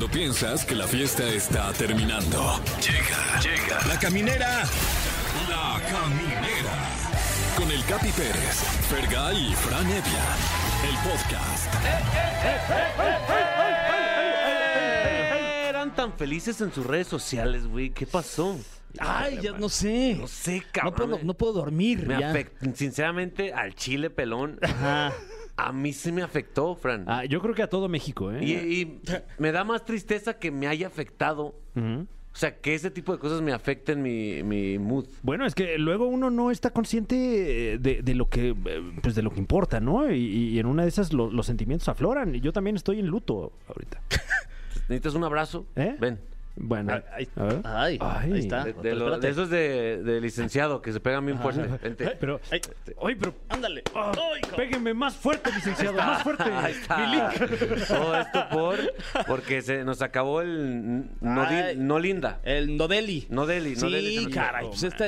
Cuando piensas que la fiesta está terminando. Llega, llega. La caminera. La caminera. Con el Capi Pérez, Fergay y Fran Evia. El podcast. Eran tan felices en sus redes sociales, güey. ¿Qué pasó? Ay, ya no sé. No sé, No cabrón. puedo, no puedo dormir. Me ya. afect- Sinceramente, al chile pelón. A mí sí me afectó, Fran. Ah, yo creo que a todo México, ¿eh? Y, y me da más tristeza que me haya afectado. Ujú. O sea, que ese tipo de cosas me afecten mi, mi mood. Bueno, es que luego uno no está consciente eh, de, de lo que eh, pues de lo que importa, ¿no? Y, y en una de esas lo- los sentimientos afloran. Y yo también estoy en luto ahorita. ¿Necesitas un abrazo? ¿Eh? Ven. Bueno, Ay, ay, a ver. ay, Ay. ahí está. De, de Pero lo- espérate. de esos de, de licenciado que se pegan bien fuerte. Vente. Pero, Ay, ay, pero ándale. ah, Ay, cabrón. péguenme más fuerte, licenciado, más fuerte. Ahí está. Mi link. Todo esto por porque se nos acabó el no, Ay. no linda. El Nodeli. No Deli, no Deli se Sí, nos caray. Pues este.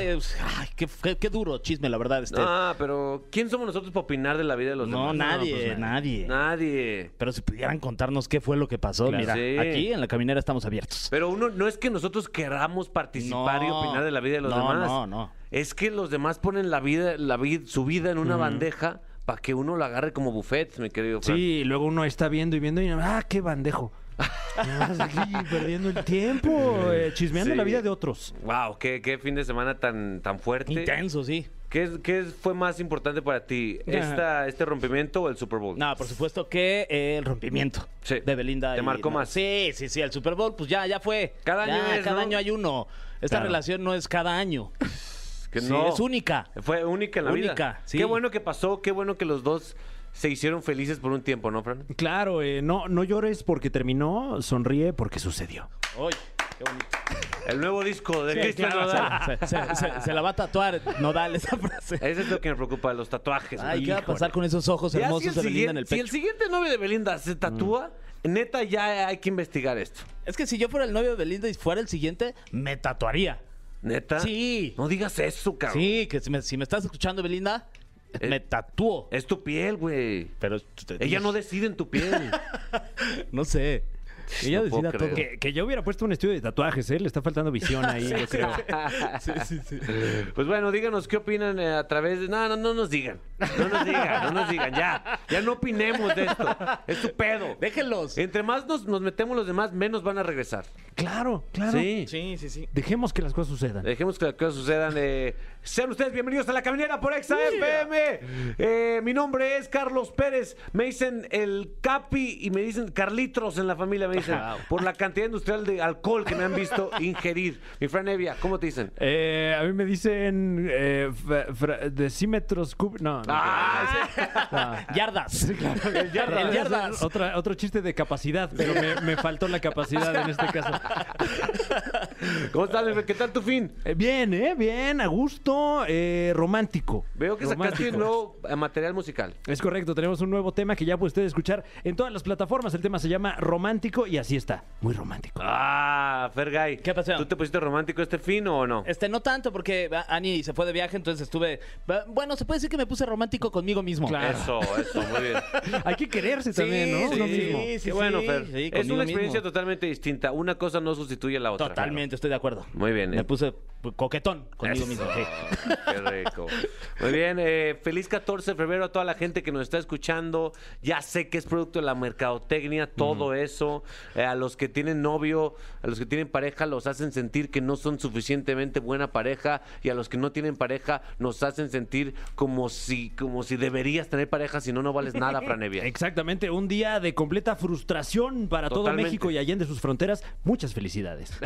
Ay, qué, qué- qué duro chisme, la verdad. Este. Ah, pero ¿quién somos nosotros para opinar de la vida de los no, demás? nadie, pues, nadie. Nadie. Pero si pudieran contarnos qué fue lo que pasó, Claro. mira, Sí. aquí en la caminera estamos abiertos. Pero uno no es que nosotros queramos participar y opinar de la vida de los No, demás. no, no. Es que los demás ponen la vida, la vid- su vida en una bandeja para que uno la agarre como buffet, mi querido. Sí, y luego uno está viendo y viendo y ah, qué bandejo. Aquí perdiendo el tiempo, eh, chismeando Sí. la vida de otros. Wow, qué, qué fin de semana tan, tan fuerte. Intenso, sí. ¿Qué, es- qué es- fue más importante para ti? Esta, ¿Este rompimiento o el Super Bowl? No, por supuesto que eh, el rompimiento Sí. de Belinda. Te y- marcó no, más. Sí, sí, sí. El Super Bowl, pues ya, ya fue. Cada Ya, año es, Cada ¿no? año hay uno. Esta Claro. relación no es cada año. Que Sí, no. es única. Fue única en la vida. Única, sí. Qué bueno que pasó, qué bueno que los dos se hicieron felices por un tiempo, ¿no, Fran? Claro, eh, no, no llores porque terminó, sonríe porque sucedió. Qué bonito. El nuevo disco de Sí, Cristian claro, Nodal. se, se- se- se la va a tatuar Nodal esa frase. Eso es lo que me preocupa, los tatuajes. Ay, ¿qué va a pasar con esos ojos si, hermosos de Belinda en el siguiente, si el pecho? siguiente novio de Belinda se tatúa, neta ya hay que investigar esto. Es que si yo fuera el novio de Belinda y fuera el siguiente, me tatuaría. ¿Neta? Sí. No digas eso, cabrón. Sí, que si me, si me estás escuchando, Belinda, Eh, me tatúo. Es tu piel, güey. Pero Ella no decide en tu piel. No sé. Ella No decida todo. Que, que yo hubiera puesto un estudio de tatuajes, ¿eh? Le está faltando visión ahí, yo creo. Sí, sí, sí. Pues bueno, díganos qué opinan eh, a través de. No, no, no nos digan. No nos digan, no nos digan. Ya, ya no opinemos de esto. Es tu pedo. Déjenlos. Entre más nos, nos metemos los demás, menos van a regresar. Claro, claro. Sí. Sí, sí, sí. Dejemos que las cosas sucedan. Dejemos que las cosas sucedan. eh. Sean ustedes bienvenidos a La Caminera por Exa FM. Eh, mi nombre es Carlos Pérez. Me dicen el Capi y me dicen Carlitos en la familia. Me dicen por la cantidad industrial de alcohol que me han visto ingerir. Mi Fran Evia, ¿cómo te dicen? Eh, a mí me dicen eh, fra- fra- decímetros cub... No, no. Ah, Yardas. El yardas. El yardas. Otra, otro chiste de capacidad, pero me, me faltó la capacidad en este caso. ¿Cómo estás, mi Fran? ¿Qué tal tu fin? Eh, bien, ¿eh? Bien, a gusto, eh, romántico. Veo que sacaste Romántico. nuevo eh, material musical. Es correcto, tenemos un nuevo tema que ya puede usted escuchar en todas las plataformas. El tema se llama Romántico y así está, muy romántico. Ah, Fergay. ¿Qué pasó? ¿Tú te pusiste romántico este fin o no? Este, no tanto, porque ah, Ani se fue de viaje, entonces estuve. Bueno, se puede decir que me puse romántico conmigo mismo. Claro. Eso, eso, muy bien. Hay que quererse también, ¿no? sí, Uno sí, mismo. sí, Qué bueno, Fer. sí, es una experiencia mismo. totalmente distinta. Una cosa no sustituye a la otra. Totalmente, estoy de acuerdo. Muy bien, Me eh. puse coquetón conmigo Eso. mismo. sí. Qué rico. Muy bien, eh, feliz 14 de febrero a toda la gente que nos está escuchando. Ya sé que es producto de la mercadotecnia, todo eso. Eh, a los que tienen novio, a los que tienen pareja, los hacen sentir que no son suficientemente buena pareja. Y a los que no tienen pareja, nos hacen sentir como si, como si deberías tener pareja, si no, no vales nada, Franevia. Exactamente, un día de completa frustración para Totalmente. todo México y allende sus fronteras. Muchas felicidades.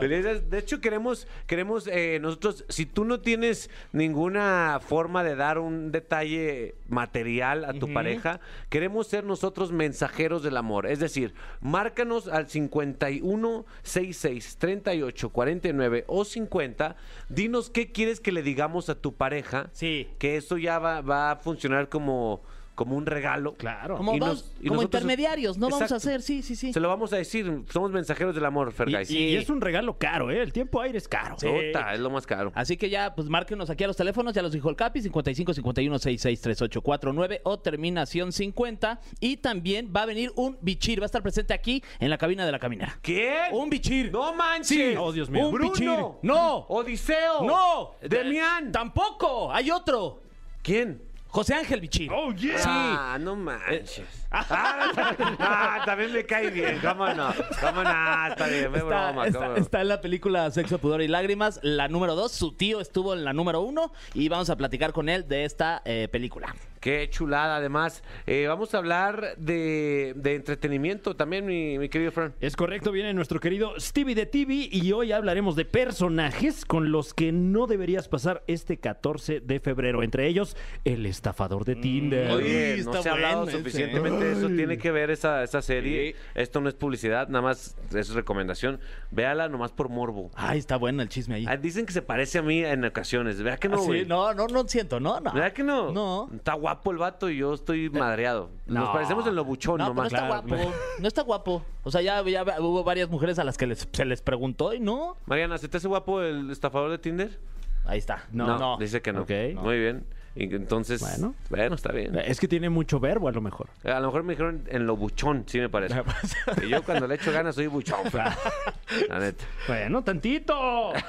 De hecho, queremos, queremos eh, nosotros, si tú no tienes ninguna forma de dar un detalle material a tu pareja, queremos ser nosotros mensajeros del amor. Es decir, márcanos al 51 66 38 49 o 50. Dinos qué quieres que le digamos a tu pareja. Sí. Que esto ya va, va a funcionar como como un regalo. Claro. Como, Y vamos- nos- y como nosotros- intermediarios, ¿no? Vamos a hacer, sí, sí, sí. Se lo vamos a decir, somos mensajeros del amor, Y, Fergay. y es un regalo caro, ¿eh? El tiempo aire es caro. Puta, es lo más caro. Así que ya, pues márquenos aquí a los teléfonos, ya los dijo el Capi, 55 51 66 38 49 o terminación 50. Y también va a venir un bichir, va a estar presente aquí en la cabina de la caminera. ¿Qué? Un bichir. ¡No manches! Sí. Oh, Dios mío. Un ¡Bruno! bichir. No. ¡Odiseo! No. ¡Demián! Tampoco. Hay otro. ¿Quién? José Ángel Bichir. Oh, yeah. Sí. Ah, no manches. Ah, también me cae bien. ¿Cómo no? ¿Cómo no? Está bien, fue Está, broma. está- ¿cómo no? está en la película Sexo, Pudor y Lágrimas, la número 2. Su tío estuvo en la número 1 y vamos a platicar con él de esta eh, película. Qué chulada, además. Eh, vamos a hablar de, de entretenimiento también, mi, mi querido Fran. Es correcto, viene nuestro querido Stevie de TV y hoy hablaremos de personajes con los que no deberías pasar este 14 de febrero. Entre ellos, el estafador de Tinder. Oye, Uy, no se ha hablado ese. suficientemente eso. Tiene que ver esa, esa serie. Sí. Esto no es publicidad, nada más es recomendación. Véala nomás por morbo. Ay, está bueno el chisme ahí. Ah, dicen que se parece a mí en ocasiones. ¿Verdad que no, ¿Ah, sí? güey? No, no, no siento, no, no. ¿Verdad que no? No. Está guapo el vato y yo estoy madreado. Nos No. parecemos en lo buchón No, pero no nomás. está Claro. guapo. No está guapo. O sea, ya, ya hubo varias mujeres a las que les- se les preguntó y no. Mariana, ¿se te hace guapo el estafador de Tinder? Ahí está. No. no. Dice que no. Ok. Muy bien. Y entonces, bueno, Bueno. está bien. Es que tiene mucho verbo a lo mejor. A lo mejor me dijeron en lo buchón, sí me parece. Y yo cuando le echo ganas soy buchón. La neta. Bueno, tantito.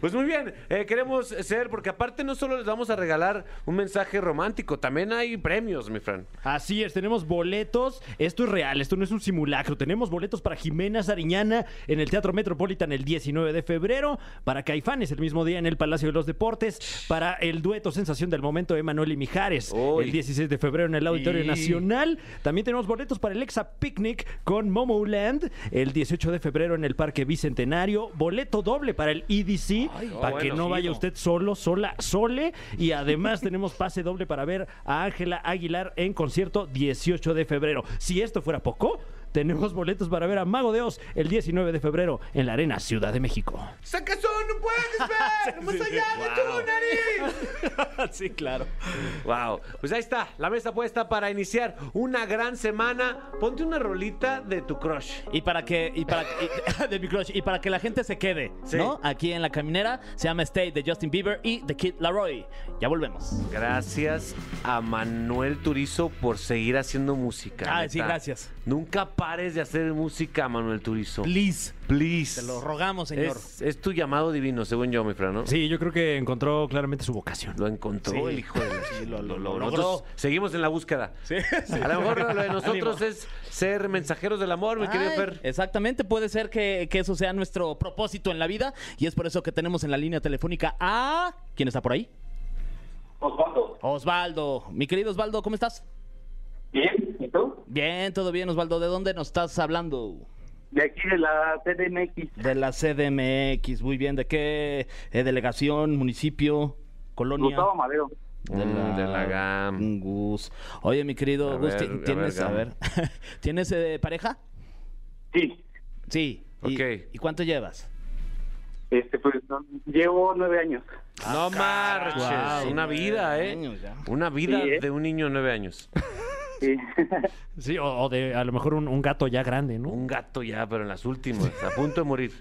Pues muy bien, eh, queremos ser, porque aparte no solo les vamos a regalar un mensaje romántico, también hay premios, mi Fran. Así es, tenemos boletos. Esto es real, esto no es un simulacro. Tenemos boletos para Jimena Sariñana en el Teatro Metropolitan el 19 de febrero, para Caifanes el mismo día en el Palacio de los Deportes, para el dueto Sensación del Momento Emanuel y Mijares el 16 de febrero en el Auditorio Nacional. También tenemos boletos para el Exa Picnic con Momo Land el 18 de febrero en el Parque Bicentenario. Boleto doble para el EDC, para que bueno, no vaya usted solo, sola, sole. Y además tenemos pase doble para ver a Ángela Aguilar en concierto 18 de febrero. Si esto fuera poco, tenemos boletos para ver a Mago de Oz el 19 de febrero en la Arena Ciudad de México. ¡Sacazón, no puedes ver! ¡Más allá de tu nariz! sí, claro. Wow, pues ahí está, la mesa puesta para iniciar una gran semana. Ponte una rolita de tu crush. Y para que, y para y- de mi crush, y para que la gente se quede, Sí. ¿no? Aquí en la caminera se llama Stay de Justin Bieber y The Kid Laroi. Ya volvemos. Gracias a Manuel Turizo por seguir haciendo música. Ah, neta. sí, gracias. Nunca pares de hacer música, Manuel Turizo. Please. Please. Te lo rogamos, señor. Es, es tu llamado divino, según yo, mi Fran, ¿no? Sí, yo creo que encontró claramente su vocación. Lo encontró Sí. el hijo de la- Sí, lo- lo- lo Nosotros logró. Seguimos en la búsqueda. Sí, sí. A lo mejor lo de nosotros Ánimo. es ser mensajeros del amor, mi querido Ay, Fer. Exactamente, puede ser que, que eso sea nuestro propósito en la vida y es por eso que tenemos en la línea telefónica a... ¿Quién está por ahí? Osvaldo. Osvaldo. Mi querido Osvaldo, ¿cómo estás? Bien, ¿y tú? Bien, todo bien, Osvaldo. ¿De dónde nos estás hablando? De aquí de la CDMX. De la CDMX, muy bien. ¿De qué eh, delegación, municipio, colonia? Gustavo Madero. Mm, de la GAM. Gus. Oye, mi querido A Gus, ver, ¿ti- a ver, ¿tienes, a ver, ¿tienes eh, pareja? Sí. Sí. ¿Y, Ok. ¿Y cuánto llevas? Este, pues, no- llevo nueve años. no marches. Guau, una vida, ¿eh? años. Una vida ¿eh? de un niño de nueve años. Sí. Sí, o, o de a lo mejor un, un gato ya grande, ¿no? Un gato ya, pero en las últimas, a punto de morir.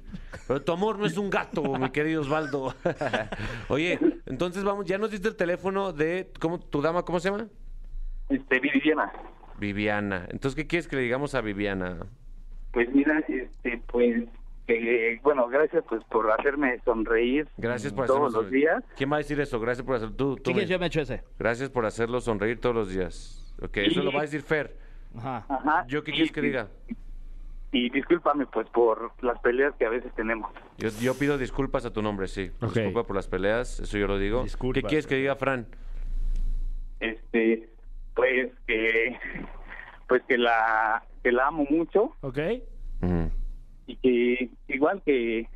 Pero tu amor no es un gato, mi querido Osvaldo. Oye, entonces vamos, ya nos diste el teléfono de, ¿cómo, tu dama, cómo se llama? este, Viviana. Viviana. Entonces, ¿qué quieres que le digamos a Viviana? Pues mira, este, pues, que, bueno, gracias pues por hacerme sonreír Gracias por todos los sonreír. días. ¿Quién va a decir eso? Gracias por hacerlo. Tú, tú Sí, me- yo me echo ese. Gracias por hacerlo sonreír todos los días. Ok, eso lo va a decir Fer. Ajá. Ajá. ¿Yo qué Y- quieres que diga? Y discúlpame pues por las peleas que a veces tenemos. Yo, yo pido disculpas a tu nombre, sí. Ok. Disculpa por las peleas, eso yo lo digo. Disculpas, ¿Qué quieres que diga Fran? Este, pues que, pues que la, que la amo mucho ¿Ok? y que igual que,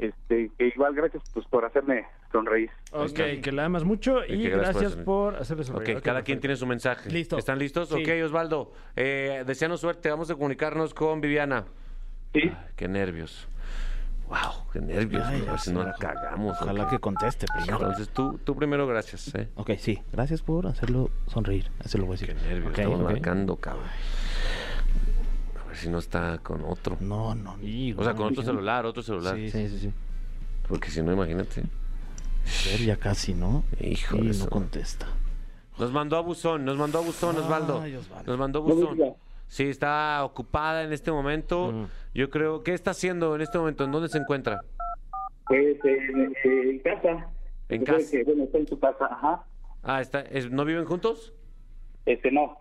este, que igual gracias pues por hacerme sonreír. Ok, que la amas mucho y, gracias por gracias hacer- por hacerle Ok, sonreír. cada Ok, quien tiene su mensaje. Listo. ¿Están listos? Sí. Ok, Osvaldo. Eh, deseanos suerte. Vamos a comunicarnos con Viviana. Sí, Qué nervios. Wow, qué nervios. Ay, a ver si no la ojalá- cagamos. Ojalá que conteste primero. Entonces tú, tú primero, gracias. ¿eh? Ok, sí. Gracias por hacerlo sonreír. Eso lo voy a Qué decir. nervios, Ok, estamos marcando, cabrón. Si no está con otro. No, no. Y, O sea, con no, otro celular, otro celular. Sí, Sí, sí, sí. Porque si no, imagínate. A ver, ya casi, ¿no? Hijo no eso. contesta. Nos mandó a buzón, nos mandó a buzón, Osvaldo. Nos mandó a buzón. Sí, está ocupada en este momento. Mm. Yo creo, ¿qué está haciendo en este momento? ¿En dónde se encuentra? Pues en, en casa. En Yo casa. que, bueno, está en su casa, ajá. Ah, está, es- ¿no viven juntos? Este no,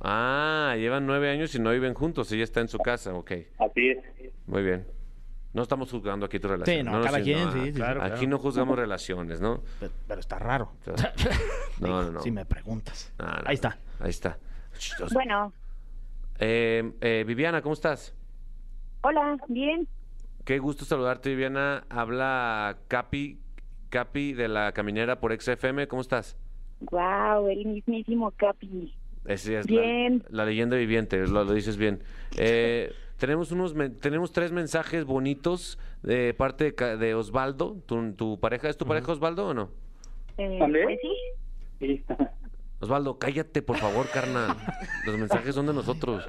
Ah, llevan nueve años y no viven juntos. Ella está en su casa, ok. así es. Muy bien. No estamos juzgando aquí tu relación. Sí, no, cada quien, sí, sí, claro, Aquí claro. no juzgamos relaciones, ¿no? Pero, pero está raro. No, no, no. Si me preguntas. No, no, Ahí está. Ahí está. Bueno, Eh, eh, Viviana, ¿cómo estás? hola, bien. Qué gusto saludarte, Viviana. Habla Capi, Capi de la Caminera por XFM. ¿Cómo estás? Wow, el mismísimo Capi. Esa es Bien. La, la leyenda viviente, lo, lo dices bien. Eh, tenemos unos tenemos tres mensajes bonitos de parte de, Osvaldo. ¿Tu, tu pareja es tu pareja Osvaldo o no? Eh, pues sí. Osvaldo, cállate por favor, carnal. Los mensajes son de nosotros.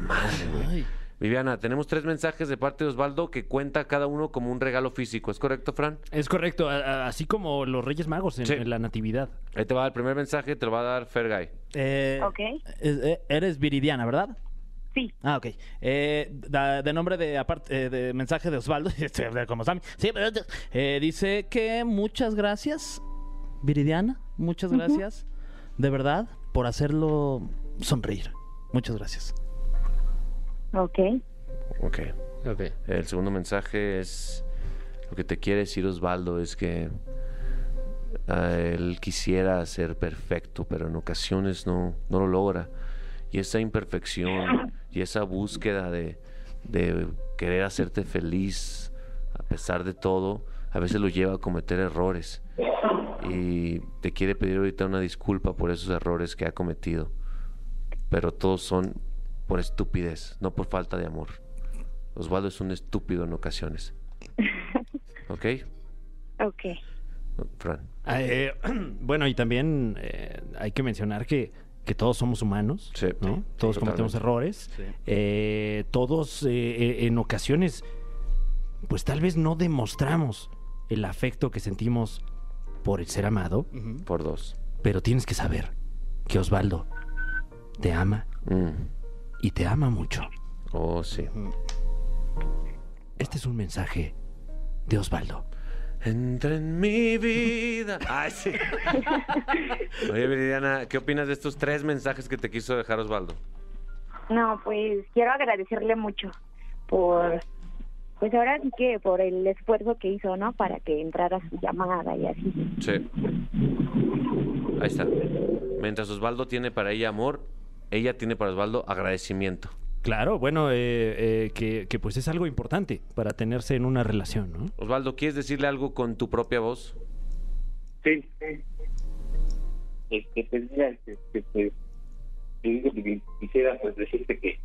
Madre, güey. Viviana, tenemos tres mensajes de parte de Osvaldo que cuenta cada uno como un regalo físico. ¿Es correcto, Fran? Es correcto, a- a- así como los Reyes Magos en, Sí. en la Natividad. Ahí te va el primer mensaje, te lo va a dar Fergay. eh, Ok. es- eh, eres Viridiana, ¿verdad? Sí. Ah, ok. Eh, da- de nombre de aparte eh, de mensaje de Osvaldo, este, como Sammy. Sí, pero, eh, dice que muchas gracias, Viridiana. Muchas gracias, de verdad, por hacerlo sonreír. Muchas gracias. Ok. Ok. El segundo mensaje es lo que te quiere decir Osvaldo es que ah, él quisiera ser perfecto, pero en ocasiones no, no lo logra. Y esa imperfección y esa búsqueda de, de querer hacerte feliz a pesar de todo, a veces lo lleva a cometer errores. Y te quiere pedir ahorita una disculpa por esos errores que ha cometido. Pero todos son por estupidez, no por falta de amor. Osvaldo es un estúpido en ocasiones. ¿Ok? Ok. Fran. Ah, eh, bueno, y también eh, hay que mencionar que, que todos somos humanos, Sí, ¿no? Todos cometemos errores. Sí. Eh, todos eh, eh, en ocasiones, pues tal vez no demostramos el afecto que sentimos por el ser amado, Por dos. pero tienes que saber que Osvaldo te ama Mm. Y te ama mucho. Oh, sí. Este es un mensaje de Osvaldo. Entra en mi vida. Ay, sí. Oye, Viridiana, ¿qué opinas de estos tres mensajes que te quiso dejar Osvaldo? No, pues quiero agradecerle mucho por, pues ahora sí que por el esfuerzo que hizo, ¿no? Para que entrara su llamada y así. Sí. Ahí está. Mientras Osvaldo tiene para ella amor, ella tiene para Osvaldo agradecimiento. Claro, bueno, eh, eh, que, que pues es algo importante para tenerse en una relación, ¿no? Osvaldo, ¿quieres decirle algo con tu propia voz? Sí. Este, pues mira, este, digo que quisiera pues decirte que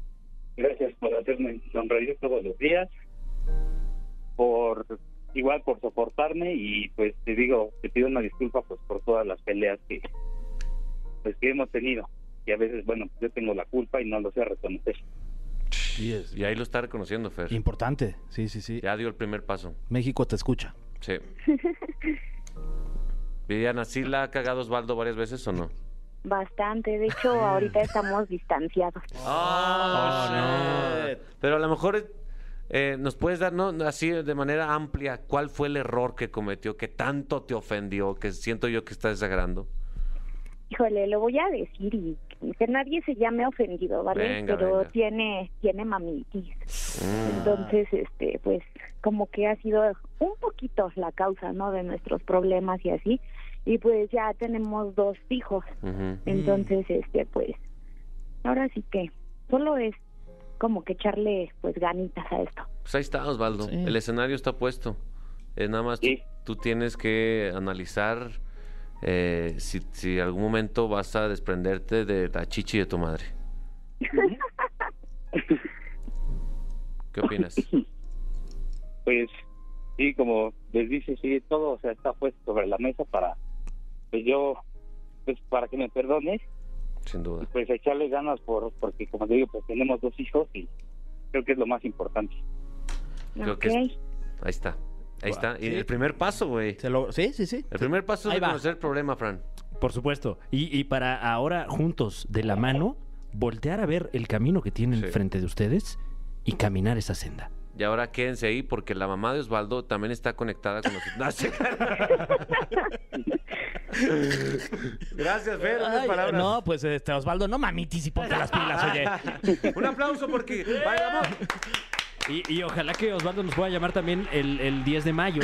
gracias por hacerme sonreír todos los días, por igual por soportarme y pues te digo, te pido una disculpa pues por todas las peleas que pues que hemos tenido y a veces bueno yo tengo la culpa y no lo sé reconocer. Y ahí lo está reconociendo, Fer. Importante. Sí, sí, sí. Ya dio el primer paso. México te escucha. Sí. Viviana, ¿sí la ha cagado Osvaldo varias veces o no? Bastante. De hecho, ahorita estamos distanciados. Ah, shit. Pero a lo mejor eh, nos puedes dar, ¿no? Así de manera amplia, ¿cuál fue el error que cometió, que tanto te ofendió, que siento yo que está desagrando? Híjole, lo voy a decir y que nadie se llame ofendido, ¿vale? Venga, Pero venga. tiene tiene mamitis. Mm. Entonces, este, pues, como que ha sido un poquito la causa, ¿no? De nuestros problemas y así. Y pues ya tenemos dos hijos. Entonces, este, pues, ahora sí que solo es como que echarle, pues, ganitas a esto. Pues ahí está, Osvaldo. Sí. El escenario está puesto. Es nada más tú, Sí. tú tienes que analizar eh, si, si algún momento vas a desprenderte de la chichi de tu madre. ¿Qué opinas? Pues sí, como les dice, sí, todo o sea, está puesto sobre la mesa para, pues yo, pues para que me perdone Sin duda. y pues echarle ganas por, porque como te digo, pues tenemos dos hijos y creo que es lo más importante. Creo que Ok. es- Ahí está. Ahí está. Y el primer paso, güey. Se lo- Sí, sí, sí. El primer paso es Ahí va. reconocer el problema, Fran. Por supuesto. Y, y para ahora, juntos, de la mano, voltear a ver el camino que tienen Sí. frente de ustedes y caminar esa senda. Y ahora quédense ahí porque la mamá de Osvaldo también está conectada con nosotros. No, sí. Gracias, Fer. unas Ay, palabras. no, pues este Osvaldo, no mamitis y ponte las pilas, oye. Un aplauso porque. Vamos. Y, y ojalá que Osvaldo nos pueda llamar también el, el 10 de mayo.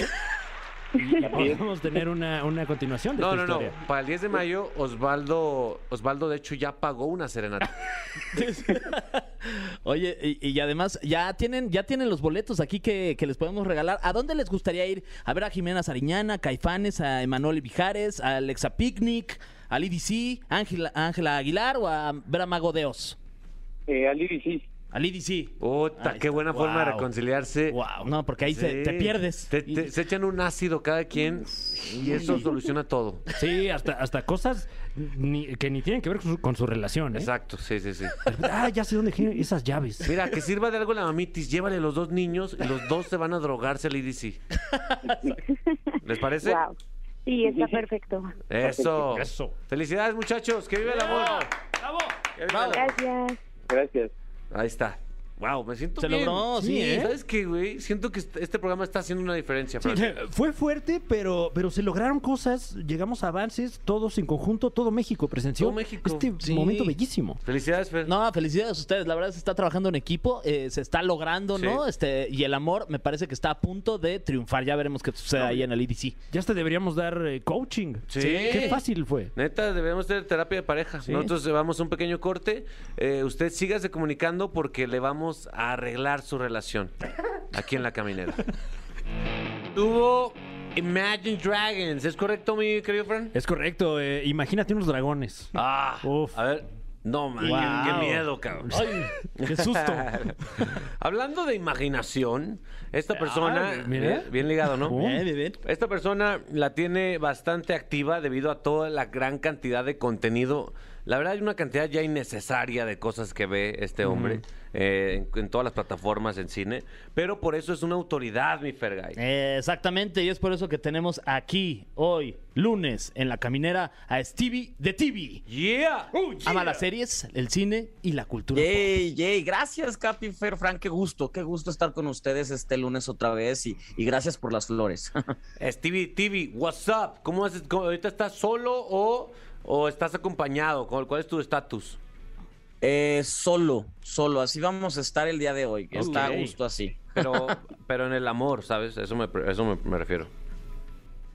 Y, podamos tener una, una continuación de No, esta no, no. historia. Para el 10 de mayo, Osvaldo, Osvaldo, de hecho, ya pagó una serenata. Oye, y, y además ya tienen, ya tienen los boletos aquí que, que les podemos regalar. ¿A dónde les gustaría ir? A ver a Jimena Sariñana, a Caifanes, a Emanuel Vijares, a Alexa Picnic, al IDC, Ángela Ángela Aguilar o a ver a Mago de Oz. Eh, al sí. Al IDC. Puta, Ahí qué está. buena forma de Wow. reconciliarse. Wow, no, porque ahí se- te pierdes. Te- te- se echan un ácido cada quien y eso soluciona todo. Sí, hasta, hasta cosas ni- que ni tienen que ver con su, con su relación. ¿eh? Exacto, sí, sí, sí. Ah, ya sé dónde tienen esas llaves. Mira, que sirva de algo la mamitis, llévale los dos niños y los dos se van a drogarse al IDC. ¿Les parece? Wow. Sí, está perfecto. Eso. Eso. Felicidades, muchachos. Que vive el amor. El amor. Gracias. Gracias. Ahí está. Wow, me siento Se bien. logró, sí, ¿eh? ¿Sabes qué, güey? Siento que este programa está haciendo una diferencia, Sí, fue fuerte, pero, pero se lograron cosas, llegamos a avances, todos en conjunto, todo México presenció Todo México. este Sí. momento bellísimo. Felicidades, Fer. No, felicidades a ustedes. La verdad se está trabajando en equipo, eh, se está logrando, Sí. ¿no? Este y el amor me parece que está a punto de triunfar. Ya veremos qué sucede ahí en el IDC. Ya hasta deberíamos dar eh, coaching. Sí. Qué fácil fue. Neta, debemos tener terapia de pareja. Sí. Nosotros llevamos un pequeño corte. Eh, usted sígase comunicando porque le vamos a arreglar su relación aquí en la caminera. Tuvo Imagine Dragons. ¿Es correcto, mi querido Fran? Es correcto, eh, imagínate unos dragones. Ah, Uf. a ver. No, man, qué- Wow. qué, miedo, cabrón. Ay, qué susto. Hablando de imaginación, esta persona, Ah, mira. eh, bien ligado, ¿no? Bien, bien, bien. Esta persona la tiene bastante activa debido a toda la gran cantidad de contenido. La verdad hay una cantidad ya innecesaria de cosas que ve este hombre eh, en, en todas las plataformas en cine, pero por eso es una autoridad, mi Fergay. Eh, exactamente, y es por eso que tenemos aquí, hoy, lunes, en la caminera, a Stevie de TV. Yeah. Ama las series, el cine y la cultura. pop. Yay, yay. Gracias, Capi, Fer, Frank. Qué gusto, qué gusto estar con ustedes este lunes otra vez y, y gracias por las flores. Stevie TV, what's up? ¿Cómo haces? ¿Cómo- ¿Ahorita estás solo o, o estás acompañado? ¿Cuál, es tu estatus? Eh, solo, solo. Así vamos a estar el día de hoy. que Está a gusto así. Pero, pero en el amor, ¿sabes? Eso me, eso me, me refiero.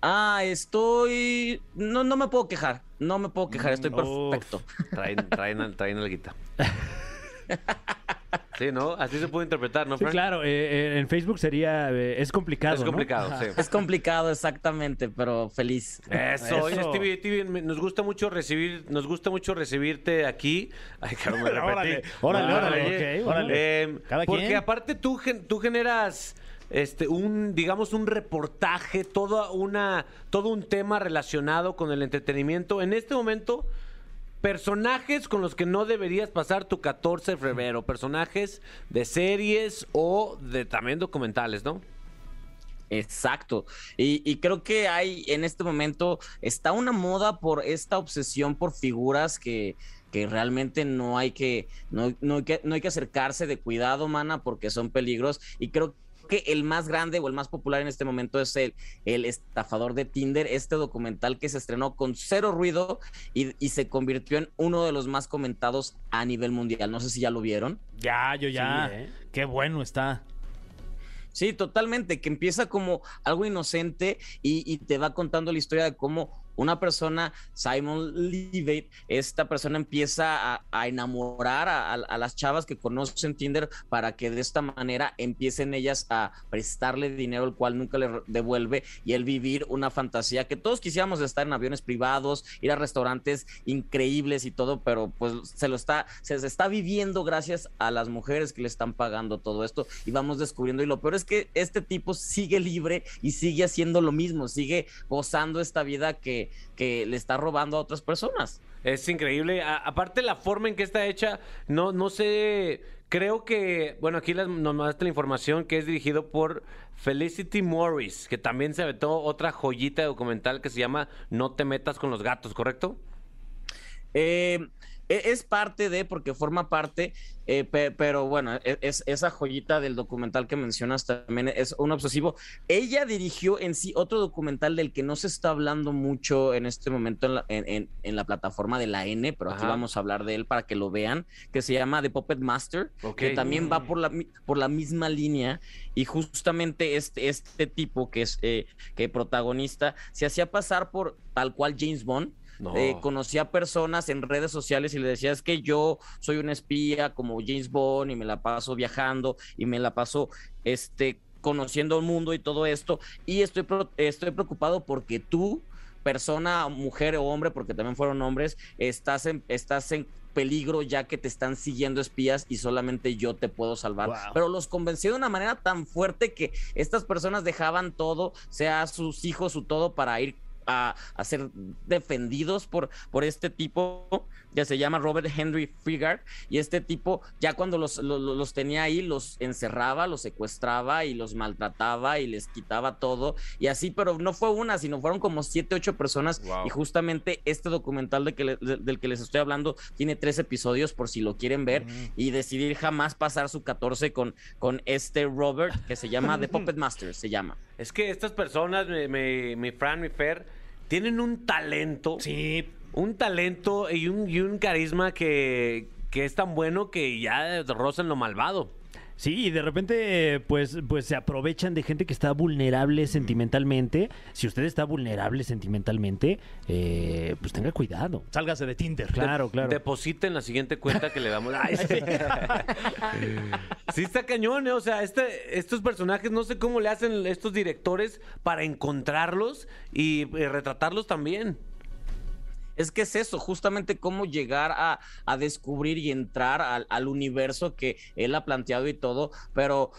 Ah, estoy. No, no me puedo quejar. No me puedo quejar. Estoy Uf. perfecto. Traen, traen, traen alguita. Sí, ¿no? Así se puede interpretar, ¿no, Sí, Frank? claro, eh, eh, en Facebook sería, eh, es complicado. Es ¿no? complicado, sí. Es complicado, exactamente, pero feliz. Eso, oye, Eso. Stevie, Stevie, me- nos gusta mucho recibir, nos gusta mucho recibirte aquí. Ay, claro, me repetí. Órale, órale, órale, oye. ok, órale. Eh, Cada porque quien. aparte tú, gen- tú generas este un, digamos, un reportaje, toda una, todo un tema relacionado con el entretenimiento. En este momento, personajes con los que no deberías pasar tu 14 de febrero, personajes de series o de también documentales, ¿no? Exacto. Y, creo que hay en este momento está una moda por esta obsesión por figuras que, que realmente no hay que no, no hay que no hay que acercarse de cuidado, mana, porque son peligros. Y creo que el más grande o el más popular en este momento es el, el estafador de Tinder, este documental que se estrenó con cero ruido y, y se convirtió en uno de los más comentados a nivel mundial. No sé si ya lo vieron. Ya, yo ya. Sí, ¿eh? Qué bueno está. Sí, totalmente, que empieza como algo inocente y, y te va contando la historia de cómo una persona, Simon Levate, esta persona empieza a, enamorar a, las chavas que conocen Tinder para que de esta manera empiecen ellas a prestarle dinero, el cual nunca le devuelve, y él vivir una fantasía que todos quisiéramos estar en aviones privados, ir a restaurantes increíbles y todo, pero pues se lo está, se, está viviendo gracias a las mujeres que le están pagando todo esto y vamos descubriendo. Y lo peor es que este tipo sigue libre y sigue haciendo lo mismo, sigue gozando esta vida que, que le está robando a otras personas. Es increíble. aparte la forma en que está hecha, no, no sé, creo que, bueno, aquí nos mandaste la información que es dirigido por Felicity Morris, que también se aventó otra joyita documental que se llama No te metas con los gatos, ¿correcto? Eh, es parte de, porque forma parte, eh, pero bueno, e, es, esa joyita del documental que mencionas también es un obsesivo. Ella dirigió en sí otro documental del que no se está hablando mucho en este momento en la, en, la plataforma de la N, pero aquí vamos a hablar de él para que lo vean, que se llama The Puppet Master, que también va por la, por la misma línea y justamente este, este tipo que es eh, que protagonista se hacía pasar por tal cual James Bond eh, conocía personas en redes sociales y le decía, es que yo soy un espía como James Bond y me la paso viajando y me la paso este, conociendo el mundo y todo esto. Y estoy, estoy preocupado porque tú, persona, mujer o hombre, porque también fueron hombres, estás en, estás en peligro ya que te están siguiendo espías y solamente yo te puedo salvar. Pero los convenció de una manera tan fuerte que estas personas dejaban todo, sea sus hijos, su todo, para ir a, ser defendidos por, por este tipo que se llama Robert Henry Frigard. Y este tipo ya cuando los, los, tenía ahí los encerraba, los secuestraba y los maltrataba y les quitaba todo. Y así, pero no fue una, sino fueron como siete, ocho personas. Y justamente este documental de que del que les estoy hablando tiene tres episodios por si lo quieren ver y decidir jamás pasar su 14 con, con este Robert que se llama The Puppet Master, se llama. Es que estas personas, mi, mi Fran, mi Fer, tienen un talento. Sí. Un talento y un, y un carisma que, que es tan bueno que ya rozan lo malvado. Sí, y de repente, pues, pues se aprovechan de gente que está vulnerable sentimentalmente. Si usted está vulnerable sentimentalmente, eh, pues tenga cuidado. Sálgase de Tinder. Claro, claro. Deposite en la siguiente cuenta que le damos. sí. está cañón, ¿eh? O sea, este, estos personajes, no sé cómo le hacen estos directores para encontrarlos y eh, retratarlos también. Es que es eso, justamente cómo llegar a, descubrir y entrar al, universo que él ha planteado y todo, pero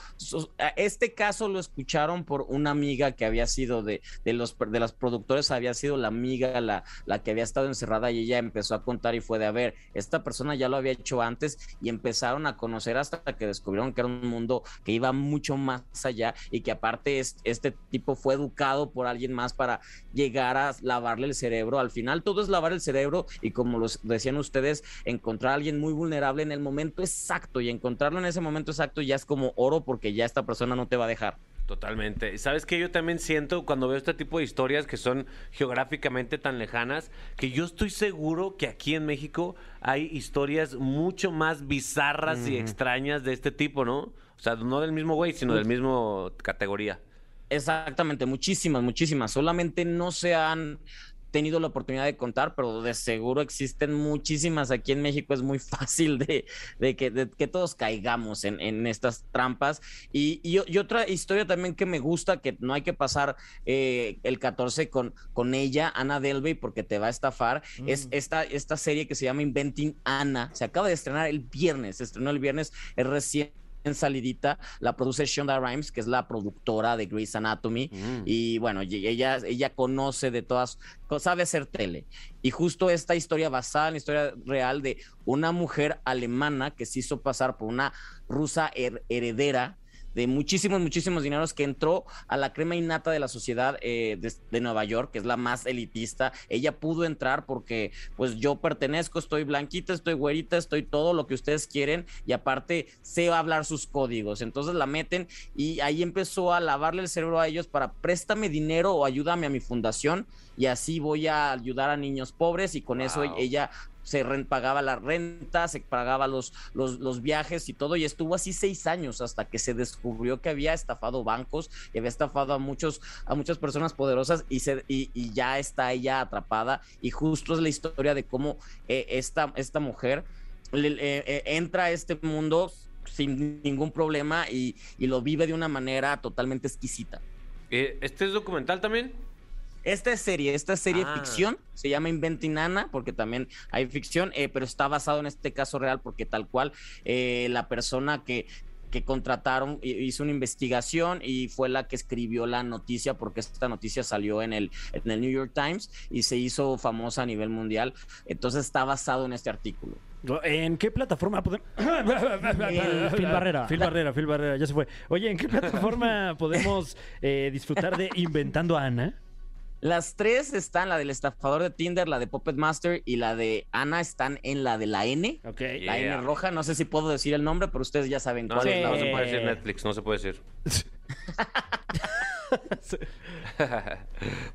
este caso lo escucharon por una amiga que había sido de, de los de las productores, había sido la amiga, la, la que había estado encerrada y ella empezó a contar y fue de, a ver, esta persona ya lo había hecho antes y empezaron a conocer hasta que descubrieron que era un mundo que iba mucho más allá y que aparte este tipo fue educado por alguien más para llegar a lavarle el cerebro. Al final todo es lavar el cerebro y como lo decían ustedes, encontrar a alguien muy vulnerable en el momento exacto y encontrarlo en ese momento exacto ya es como oro porque ya esta persona no te va a dejar. Totalmente. ¿Sabes qué? Yo también siento cuando veo este tipo de historias que son geográficamente tan lejanas, que yo estoy seguro que aquí en México hay historias mucho más bizarras y extrañas de este tipo, ¿no? O sea, no del mismo güey, sino del mismo categoría. Exactamente, muchísimas, muchísimas. Solamente no se han tenido la oportunidad de contar, pero de seguro existen muchísimas aquí en México. Es muy fácil de, que, que, todos caigamos en, estas trampas. Y, y, otra historia también que me gusta, que no hay que pasar eh, el 14 con, con ella, Ana Delvey, porque te va a estafar, es mm. esta, esta serie que se llama Inventing Anna. Se acaba de estrenar el viernes, se estrenó el viernes, es recién en salidita, la produce Shonda Rhimes, que es la productora de Grey's Anatomy, mm. y bueno, ella, ella conoce de todas, sabe hacer tele. Y justo esta historia basada en la historia real de una mujer alemana que se hizo pasar por una rusa heredera de muchísimos, muchísimos dineros que entró a la crema innata de la sociedad eh, de, Nueva York, que es la más elitista. Ella pudo entrar porque pues yo pertenezco, estoy blanquita, estoy güerita, estoy todo lo que ustedes quieren y aparte sé hablar sus códigos. Entonces la meten y ahí empezó a lavarle el cerebro a ellos para préstame dinero o ayúdame a mi fundación y así voy a ayudar a niños pobres y con eso ella se pagaba la renta, se pagaba los, los, viajes y todo, y estuvo así seis años hasta que se descubrió que había estafado bancos y había estafado a muchos, a muchas personas poderosas y, se, y, ya está ella atrapada. Y justo es la historia de cómo eh, esta, esta mujer eh, entra a este mundo sin ningún problema y, y lo vive de una manera totalmente exquisita. Eh, ¿Este es documental también? Esta es serie, esta es serie Ah. ficción, se llama Inventing Nana, porque también hay ficción, eh, pero está basado en este caso real, porque tal cual eh, la persona que, que contrataron hi- hizo una investigación y fue la que escribió la noticia, porque esta noticia salió en el, en el New York Times y se hizo famosa a nivel mundial. Entonces está basado en este artículo. ¿En qué plataforma podemos...? El- Phil Barrera. Phil Barrera, Phil Barrera, ya se fue. Oye, ¿en qué plataforma podemos eh, disfrutar de Inventando a Ana? Las tres están, la del estafador de Tinder, la de Puppet Master y la de Ana están en la de la N. Ok. La N roja, no sé si puedo decir el nombre, pero ustedes ya saben No, cuál no, es la no se puede decir Netflix, no se puede decir.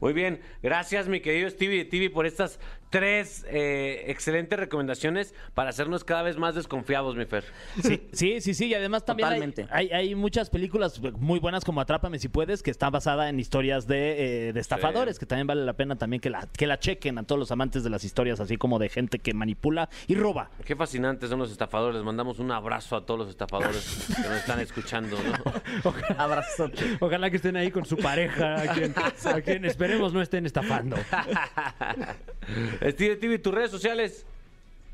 Muy bien, gracias mi querido Stevie TV por estas tres eh, excelentes recomendaciones para hacernos cada vez más desconfiados, mi Fer. Sí, sí, sí, sí, y además también hay, hay, hay muchas películas muy buenas como Atrápame si puedes, que están basadas en historias de, eh, de estafadores, Sí. que también vale la pena también que la, que la chequen a todos los amantes de las historias, así como de gente que manipula y roba. Qué fascinantes son los estafadores. Les mandamos un abrazo a todos los estafadores que nos están escuchando. ¿no? Abrazote. Ojalá que estén ahí con su pareja, a quien, a quien esperemos no estén estafando. Stevie TV, tus redes sociales.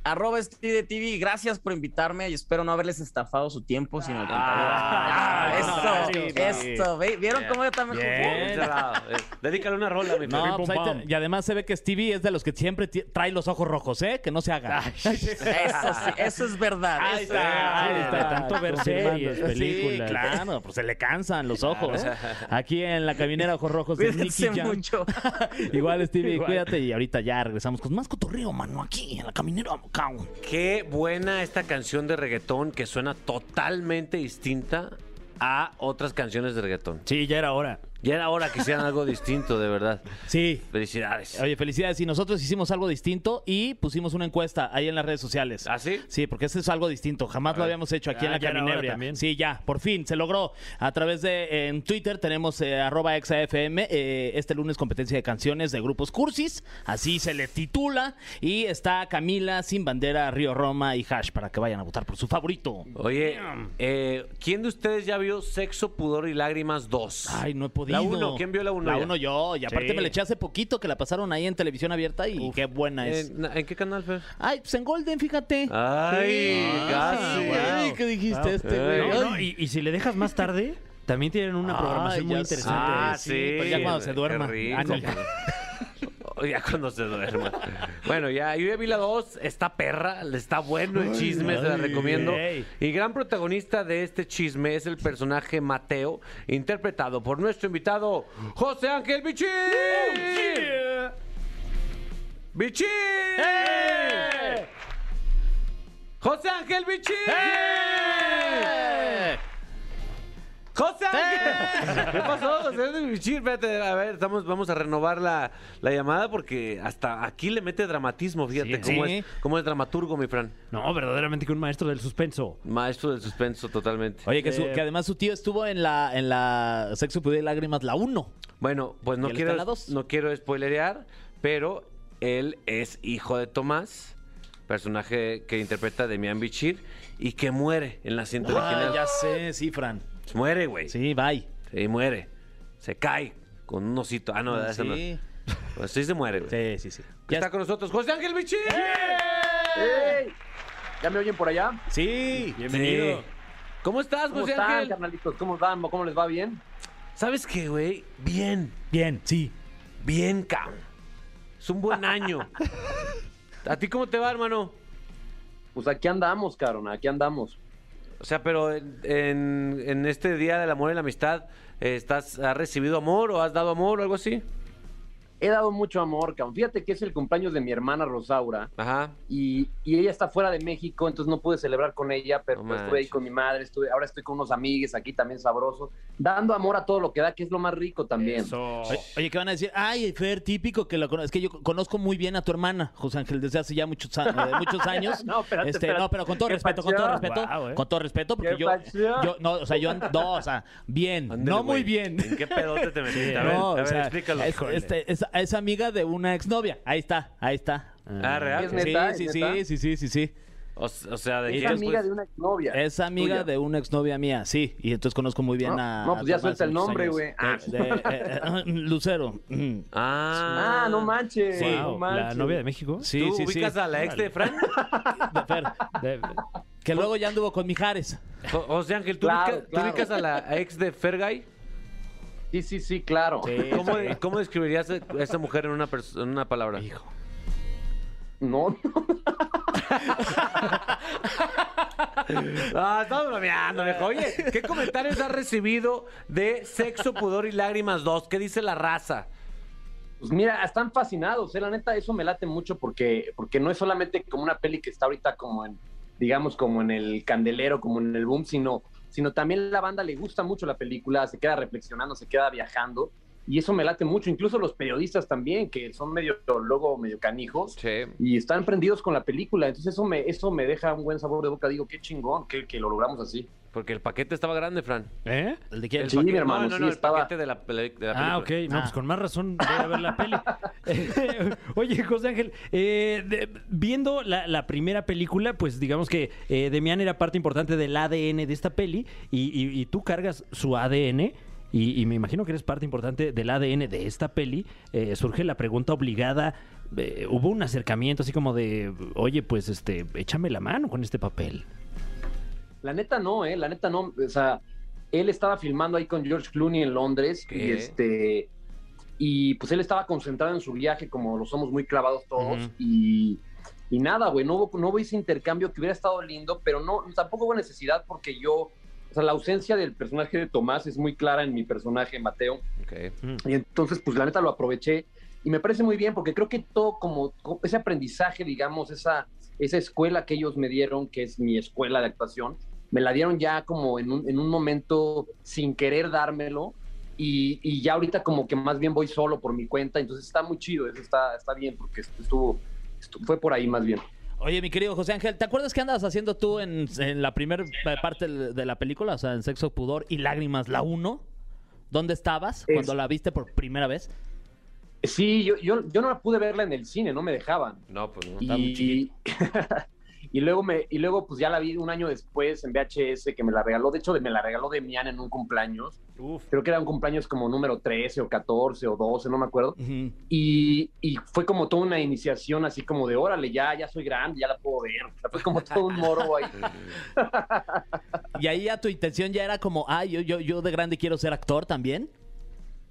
Arroba Steve TV, gracias por invitarme y espero no haberles estafado su tiempo, sino contrario. Ah, Ah, no, eso, Stevie. esto, ¿ve? ¿vieron cómo yo también? Eh, Dedícale una rola, mi. No, pues ahí te- y además se ve que Stevie es de los que siempre trae los ojos rojos, ¿eh? Que no se haga. Eso sí, eso es verdad. Ahí está, ahí está. de tanto ver series, películas. Sí, claro, pues se le cansan los ojos. Aquí en la caminera Ojos Rojos de Nicky Jam. mucho. Igual, Stevie, Igual. cuídate y ahorita ya regresamos con más cotorreo, mano, aquí en la caminera. Qué buena esta canción de reggaetón que suena totalmente distinta a otras canciones de reggaetón. Sí, ya era hora. Ya era hora que hicieran algo distinto, de verdad. Sí. Felicidades. Oye, felicidades. Y nosotros hicimos algo distinto y pusimos una encuesta ahí en las redes sociales. ¿Ah, sí? Sí, porque este es algo distinto. Jamás lo habíamos hecho aquí Ah, en la ya era hora caminebria. también. Sí, ya, por fin, se logró. A través de en Twitter tenemos eh, arroba exafm. eh, este lunes competencia de canciones de grupos cursis. Así se le titula. Y está Camila, Sin Bandera, Río Roma y Hash para que vayan a votar por su favorito. Oye, eh, ¿quién de ustedes ya vio Sexo, Pudor y Lágrimas 2? Ay, no he podido. La uno, ¿quién vio la uno La ya? uno yo. Y aparte Sí. me le eché hace poquito que la pasaron ahí en televisión abierta y qué buena es. ¿En, ¿en qué canal, Fer? Ay, pues en Golden, fíjate. Ay, casi. Ay, ¿qué dijiste Wow. este, güey? No, no, Ay. y, y si le dejas más tarde, también tienen una programación Ay, muy interesante. Ah, sí, sí. pero ya cuando se qué duerma. rico. Ah, Ya cuando se duerma. Bueno, ya, yo ya vi la 2. Está perra, está bueno el chisme, se la ay, recomiendo. ey. Y gran protagonista de este chisme es el personaje Mateo, interpretado por nuestro invitado José Ángel Bichín. ¡Bichín! ¡José Ángel Bichín! ¡José Ángel! ¿Qué pasó, José Ángel Bichín? Espérate, a ver, estamos, vamos a renovar la, la llamada porque hasta aquí le mete dramatismo, fíjate Sí. cómo, Sí. es, cómo es dramaturgo, mi Fran. No, verdaderamente que un maestro del suspenso. Maestro del suspenso totalmente. Oye, que, su- Eh, que además su tío estuvo en la, en la Sexo, Pudor y Lágrimas, la 1. Bueno, pues no ¿Y él está en quiero, no quiero spoilerear, pero él es hijo de Tomás, personaje que interpreta Demian Bichir y que muere en la cinta original. ya sé, sí, Fran. Muere, güey. Sí. Sí, bye. muere. Se cae con un osito. Ah, no, eso no. sí. Pues sí se muere, güey. sí, sí, sí. Está Ya- con nosotros José Ángel Bichir. ¿Ya me oyen por allá? Sí. Bienvenido. Sí. ¿Cómo estás, ¿Cómo José están, Ángel? carnalitos? ¿Cómo están? ¿Cómo les va bien? ¿Sabes qué, güey? Bien. Bien, sí. Bien, cabrón. Es un buen año. ¿A ti cómo te va, hermano? Pues aquí andamos, cabrón, aquí andamos. O sea, pero en, en- este Día del Amor y la Amistad, eh, ¿estás, ¿has recibido amor o has dado amor o algo así? He dado mucho amor, cabrón. Fíjate que es el cumpleaños de mi hermana Rosaura Ajá. y, y ella está fuera de México, entonces no pude celebrar con ella, pero No pues, estuve ahí con mi madre, estuve, ahora estoy con unos amigues aquí también sabroso, dando amor a todo lo que da, que es lo más rico también. Eso. Oye, ¿qué van a decir? Ay, Fer, típico que lo conozco. Es que yo conozco muy bien a tu hermana, José Ángel, desde hace ya muchos, muchos años. No, espérate, Este, espérate. no, pero con todo ¿Qué respeto, con todo respeto, eh. con todo respeto, porque ¿Qué yo, yo, no, o sea, yo, ando- no, o sea, bien, no muy bien. ¿En qué pedote te metiste? a ver, no, a o ver, sea, explícalo. es, este, es, es amiga de una exnovia. Ahí está, ahí está. Ah, real. ¿Es Sí, neta? sí, ¿Es sí, neta? sí, sí, sí, sí. O, o sea, ¿de Es amiga pues? de una novia. Es amiga de una exnovia mía, sí. Y entonces conozco muy bien No, a. no, pues ya suelta el nombre, güey. Ah. Eh, eh, Lucero. Ah. Ah, no manches. Sí. no Wow, manches. ¿La novia de México? Sí, ¿Tú sí, sí. ubicas a la ex de Fran? De Fer, De- que luego ya anduvo con Mijares. Jo- José Ángel, ¿tú, Claro, ubicas, tú claro. ubicas a la ex de Fergay? Sí, sí, sí, claro. ¿Cómo, cómo describirías a esa mujer en una, en una palabra? Hijo. No, no. Ah, estamos bromeando, viejo. Oye, ¿qué comentarios has recibido de Sexo, Pudor y Lágrimas 2? ¿Qué dice la raza? Pues mira, están fascinados, ¿eh? la neta, eso me late mucho porque, porque no es solamente como una peli que está ahorita como en, digamos, como en el candelero, como en el boom, sino, sino también la banda le gusta mucho la película, se queda reflexionando, se queda viajando, y eso me late mucho, incluso los periodistas también, que son medio, luego medio canijos, Sí. y están prendidos con la película, entonces eso me, eso me deja un buen sabor de boca, digo, qué chingón, que, que lo logramos así. Porque el paquete estaba grande, Fran. ¿Eh? ¿El de quién? El Sí, paquete- mi hermano, No, no, sí no, el estaba- paquete de la, peli- de la película. Ah, ok. No, Ah. pues con más razón voy a ver la peli. Oye, José Ángel, eh, de- viendo la, la primera película, pues digamos que eh, Demian era parte importante del ADN de esta peli y, y- y tú cargas su ADN. Y, y me imagino que eres parte importante del ADN de esta peli. Eh, surge la pregunta obligada. eh, hubo un acercamiento así como de, oye, pues este, échame la mano con este papel. La neta no, eh, la neta no, o sea, él estaba filmando ahí con George Clooney en Londres ¿Qué? y este y pues él estaba concentrado en su viaje como lo somos muy clavados todos y, y nada, güey, no hubo, no hubo ese intercambio que hubiera estado lindo, pero no tampoco hubo necesidad porque yo, o sea, la ausencia del personaje de Tomás es muy clara en mi personaje Mateo. Ok. Y entonces, pues la neta lo aproveché y me parece muy bien porque creo que todo como, como ese aprendizaje, digamos, esa, esa escuela que ellos me dieron, que es mi escuela de actuación, me la dieron ya como en un, en un momento sin querer dármelo y, y ya ahorita como que más bien voy solo por mi cuenta, entonces está muy chido, eso está, está bien porque estuvo, estu- fue por ahí más bien. Oye, mi querido José Ángel, ¿te acuerdas qué andabas haciendo tú en, en la primera parte de la película? O sea, en Sexo, Pudor y Lágrimas, la 1. ¿Dónde estabas Es- cuando la viste por primera vez? Sí, yo, yo, yo no la pude verla en el cine, no me dejaban. No, pues no. Está muy y, y luego me y luego pues ya la vi un año después en VHS que me la regaló, de hecho me la regaló Demian en un cumpleaños. Uf. Creo que era un cumpleaños como número 13 o 14 o 12, no me acuerdo. Y, y fue como toda una iniciación así como de órale, ya ya soy grande, ya la puedo ver. O sea, fue como todo un moro ahí. Y ahí ya tu intención ya era como, ah, yo, yo, yo de grande quiero ser actor también.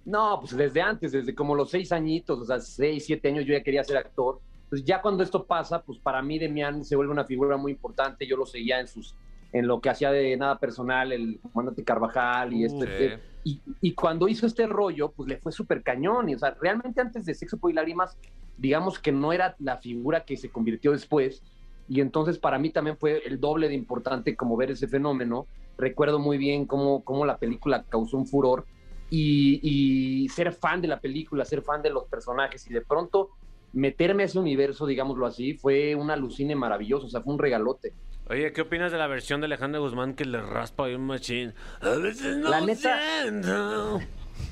No, pues desde antes, desde como los seis añitos, o sea, seis, siete años yo ya quería ser actor. Pues ya cuando esto pasa, pues para mí Demian se vuelve una figura muy importante. Yo lo seguía en sus, en lo que hacía de nada personal, el comandante Carvajal y este. Sí. eh, y, y cuando hizo este rollo, pues le fue súper cañón. Y, o sea, realmente antes de Sexo, y Lágrimas, digamos que no era la figura que se convirtió después. Y entonces para mí también fue el doble de importante como ver ese fenómeno. Recuerdo muy bien cómo, cómo la película causó un furor y, y ser fan de la película, ser fan de los personajes y de pronto meterme a ese universo, digámoslo así, fue un alucine maravilloso, o sea, fue un regalote. Oye, ¿qué opinas de la versión de Alejandro Guzmán que le raspa un machín? A veces no La neta- siento.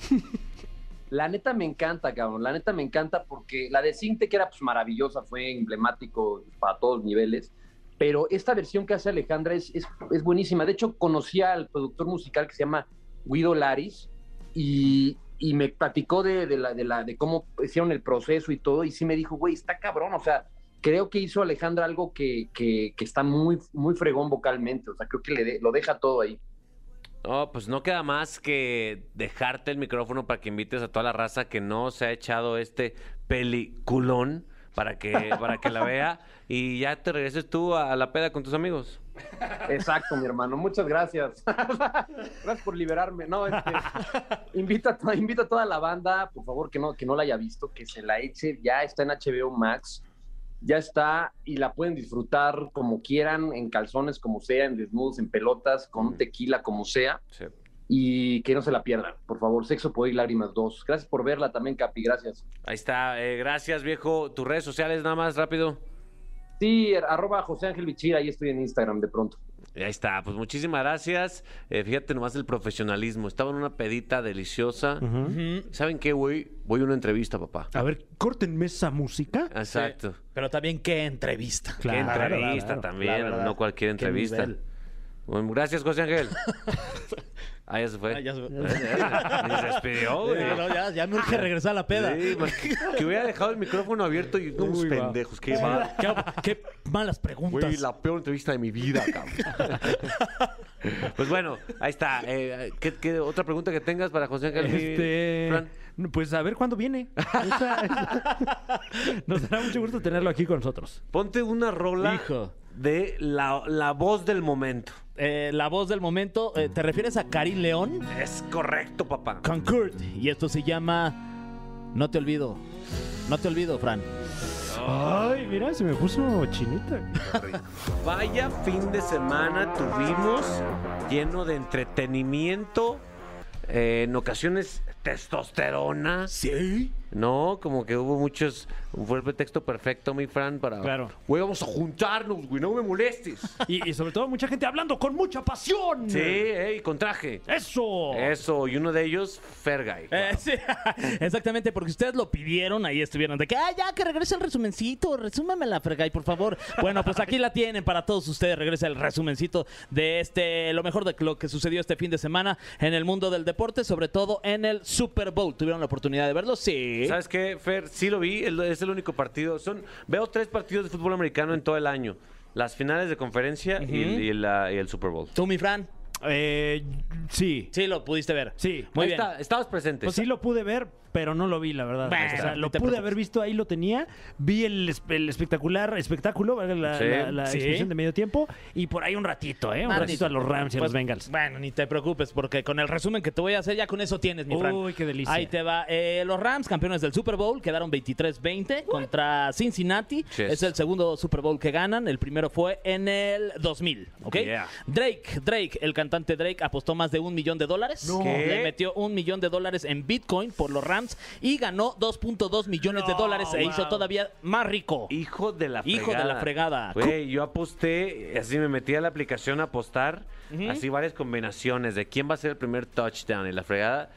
La neta me encanta, cabrón, la neta me encanta porque la de Cinte, que era pues maravillosa, fue emblemático para todos niveles, pero esta versión que hace Alejandra es, es, es buenísima. De hecho, conocí al productor musical que se llama Guido Laris y, y me platicó de, de, la, de, la, de cómo hicieron el proceso y todo, y sí me dijo, güey, está cabrón, o sea, creo que hizo Alejandra algo que, que, que está muy, muy fregón vocalmente, o sea, creo que le de- lo deja todo ahí. No, pues no queda más que dejarte el micrófono para que invites a toda la raza que no se ha echado este peliculón para que, para que la vea y ya te regreses tú a la peda con tus amigos. Exacto, mi hermano. Muchas gracias. gracias por liberarme. No, este, invita, a to- invita a toda la banda, por favor, que no, que no la haya visto, que se la eche. Ya está en HBO Max. Ya está y la pueden disfrutar como quieran, en calzones como sea, en desnudos, en pelotas, con un tequila como sea. Sí. Y que no se la pierdan, por favor. Sexo, Poder y Lágrimas 2. Gracias por verla también, Capi. Gracias. Ahí está. eh, gracias, viejo. Tus redes sociales, nada más rápido. Sí, arroba José Ángel Bichira, ahí estoy en Instagram de pronto. Ahí está, pues muchísimas gracias. Eh, fíjate nomás el profesionalismo. Estaba en una pedita deliciosa. ¿Saben qué, güey? Voy a una entrevista, papá. A ver, córtenme esa música. Exacto. Pero también qué entrevista. Qué Claro, entrevista claro, también, no cualquier Qué entrevista. Bueno, gracias, José Ángel. ah, ya se fue. Ah, ya se fue. Ni se despidió, güey. Sí, no, ya, ya me urge regresar a la peda. Sí, man, que hubiera dejado el micrófono abierto y unos Uy, pendejos. Qué mal. Qué, qué malas preguntas. Güey, la peor entrevista de mi vida, cabrón. pues bueno, ahí está. Eh, ¿qué, qué otra pregunta que tengas para José Ángel? Este, Fran? Pues a ver cuándo viene. Esa- esa- Nos dará mucho gusto tenerlo aquí con nosotros. Ponte una rola Hijo. de la, la voz del momento. Eh, la voz del momento, eh, ¿te refieres a Karim León? Es correcto, papá. Con Kurt. Y esto se llama No te olvido. No te olvido, Fran. Ay, mira, se me puso chinita. Vaya fin de semana tuvimos lleno de entretenimiento, eh, en ocasiones testosterona. Sí. No, como que hubo muchos. Fue el pretexto perfecto, mi Fran, para. Claro. Güey, vamos a juntarnos, güey, no me molestes. Y, y sobre todo mucha gente hablando con mucha pasión. sí, eh, y con traje. Eso. Eso, y uno de ellos, Fergay. Eh, sí, exactamente, porque ustedes lo pidieron, ahí estuvieron de que, ah, ya, que regrese el resumencito, resúmeme la Fergay, por favor. Bueno, pues aquí la tienen para todos ustedes, regresa el resumencito de este, lo mejor de lo que sucedió este fin de semana en el mundo del deporte, sobre todo en el Super Bowl. ¿Tuvieron la oportunidad de verlo? Sí. ¿Sabes qué, Fer? Sí lo vi, es el único partido. Son, veo tres partidos de fútbol americano en todo el año. Las finales de conferencia y, el- y la- y el Super Bowl. ¿Tú, mi Fran? Eh, sí. Sí, lo pudiste ver. Sí. Muy Ahí bien. está, estabas presente. Pues sí lo pude ver, pero no lo vi, la verdad. O sea, lo pude preocupes. haber visto, ahí lo tenía. Vi el, es- el espectacular espectáculo, la, Sí. la- la Sí. expresión de medio tiempo, y por ahí un ratito, ¿eh? Un Ah, ratito a los Rams y a Pues, los Bengals. Bueno, ni te preocupes, porque con el resumen que te voy a hacer, ya con eso tienes, mi Fran. Uy, qué delicia. Ahí te va. Eh, los Rams, campeones del Super Bowl, quedaron 23-20 contra Cincinnati. Yes. Es el segundo Super Bowl que ganan. El primero fue en el 2000, ¿ok? Yeah. Drake, Drake, el cantante Drake, apostó más de un millón de dólares. No. ¿Qué? Le metió un millón de dólares en Bitcoin por los Rams y ganó 2.2 millones de dólares. Se hizo wow. todavía más rico. Hijo de la Hijo fregada. de la fregada. Güey, yo aposté, así me metí a la aplicación a apostar, así varias combinaciones de quién va a ser el primer touchdown y la fregada.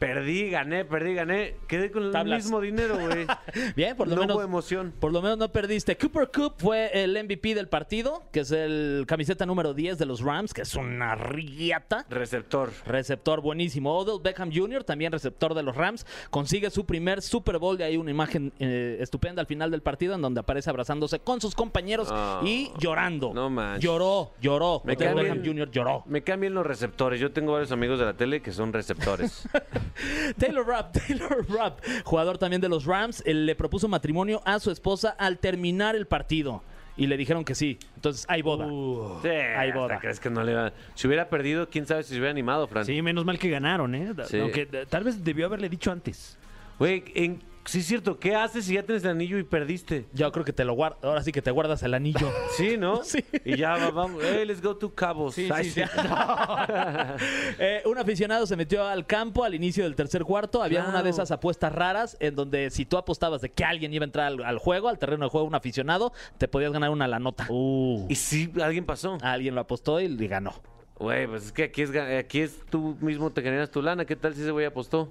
Perdí, gané, perdí, gané. Quedé con el Tablas. mismo dinero, güey. Bien, por lo no menos. hubo emoción. Por lo menos no perdiste. Cooper Cup fue el MVP del partido, que es el camiseta número 10 de los Rams, que es una riata. Receptor. Receptor buenísimo. Odell Beckham Jr., también receptor de los Rams, consigue su primer Super Bowl. De ahí una imagen eh, estupenda al final del partido en donde aparece abrazándose con sus compañeros y llorando. no manches. Lloró, lloró. Me Odell Beckham. Jr. lloró. Me cambian los receptores. Yo tengo varios amigos de la tele que son receptores. Taylor Rapp, Taylor Rapp, jugador también de los Rams, él le propuso matrimonio a su esposa al terminar el partido. Y le dijeron que sí. Entonces hay boda. Sí, Hay hasta boda. crees que no le Si hubiera perdido, quién sabe si se hubiera animado, Fran. Sí, menos mal que ganaron, ¿eh? Sí. Aunque eh, tal vez debió haberle dicho antes. Güey, en... sí es cierto. ¿Qué haces si ya tienes el anillo y perdiste? Yo creo que te lo guardas. Ahora sí que te guardas el anillo. Sí, ¿no? Sí. Y ya va- vamos. Hey, let's go to Cabos. Ay, sí. Eh, un aficionado se metió al campo al inicio del tercer cuarto. Había Claro. una de esas apuestas raras en donde si tú apostabas de que alguien iba a entrar al, al juego, al terreno de juego, un aficionado, te podías ganar una la nota. Y sí, alguien pasó. Alguien lo apostó y le ganó. Güey, pues es que aquí es, ga- aquí es tú mismo te generas tu lana. ¿Qué tal si ese güey apostó?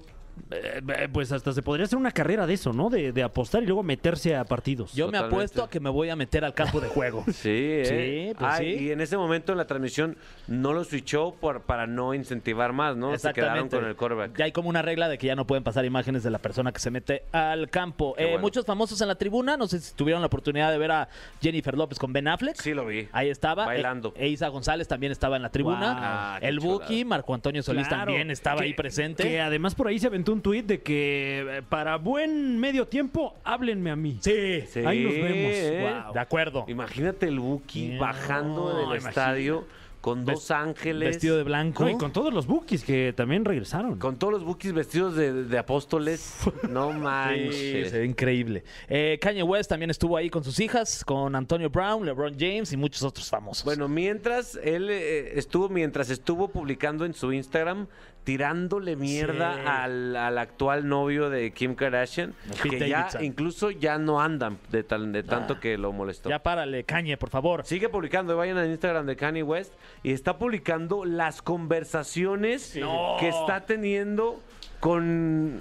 Eh, eh, pues hasta se podría hacer una carrera de eso, ¿no? De, de apostar y luego meterse a partidos. Yo me apuesto a que me voy a meter al campo de juego. Sí, ¿eh? Sí, pues Ah, sí. Y en ese momento en la transmisión no lo switchó por, para no incentivar más, ¿no? Se quedaron con el quarterback. Ya hay como una regla de que ya no pueden pasar imágenes de la persona que se mete al campo. Eh, bueno. Muchos famosos en la tribuna, no sé si tuvieron la oportunidad de ver a Jennifer López con Ben Affleck. Sí lo vi. Ahí estaba. Bailando. E- Eiza González también estaba en la tribuna. Wow. El. Buki, Marco Antonio Solís Claro, también estaba que- ahí presente. Que además por ahí se aventó un tuit de que eh, para buen medio tiempo, háblenme a mí. Sí, Sí, Ahí nos vemos. ¿eh? Wow. de acuerdo. Imagínate el Buki No, bajando del imagínate. estadio con dos ángeles. Vestido de blanco. No, y con todos los bookies que también regresaron. Con todos los Bukis vestidos de, de apóstoles. No manches. increíble. Eh, Kanye West también estuvo ahí con sus hijas, con Antonio Brown, LeBron James y muchos otros famosos. Bueno, mientras él eh, estuvo, mientras estuvo publicando en su Instagram, tirándole mierda Sí. al, al actual novio de Kim Kardashian, Pete que ya Davidson. incluso ya no andan de, tal, de tanto que lo molestó. ya párale, Kanye, por favor. Sigue publicando, vayan al Instagram de Kanye West y está publicando las conversaciones que está teniendo con